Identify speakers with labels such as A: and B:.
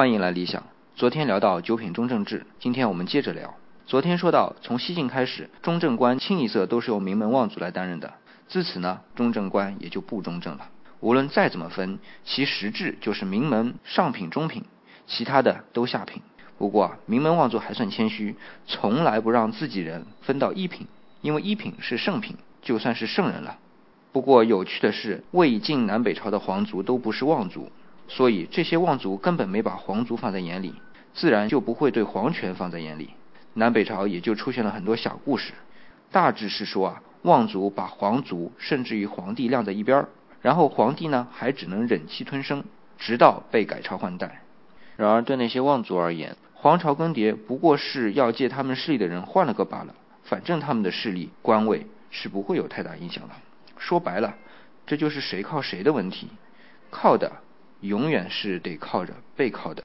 A: 欢迎来理想。昨天聊到九品中正制，今天我们接着聊。昨天说到，从西晋开始，中正官清一色都是由名门望族来担任的。自此呢，中正官也就不中正了。无论再怎么分，其实质就是名门上品、中品，其他的都下品。不过名门望族还算谦虚，从来不让自己人分到一品，因为一品是圣品，就算是圣人了。不过有趣的是，魏晋南北朝的皇族都不是望族。所以这些望族根本没把皇族放在眼里，自然就不会对皇权放在眼里。南北朝也就出现了很多小故事，大致是说啊，望族把皇族甚至于皇帝晾在一边儿，然后皇帝呢还只能忍气吞声，直到被改朝换代。然而对那些望族而言，皇朝更迭不过是要借他们势力的人换了个罢了，反正他们的势力官位是不会有太大影响的。说白了，这就是谁靠谁的问题，靠的。永远是得靠着背靠的。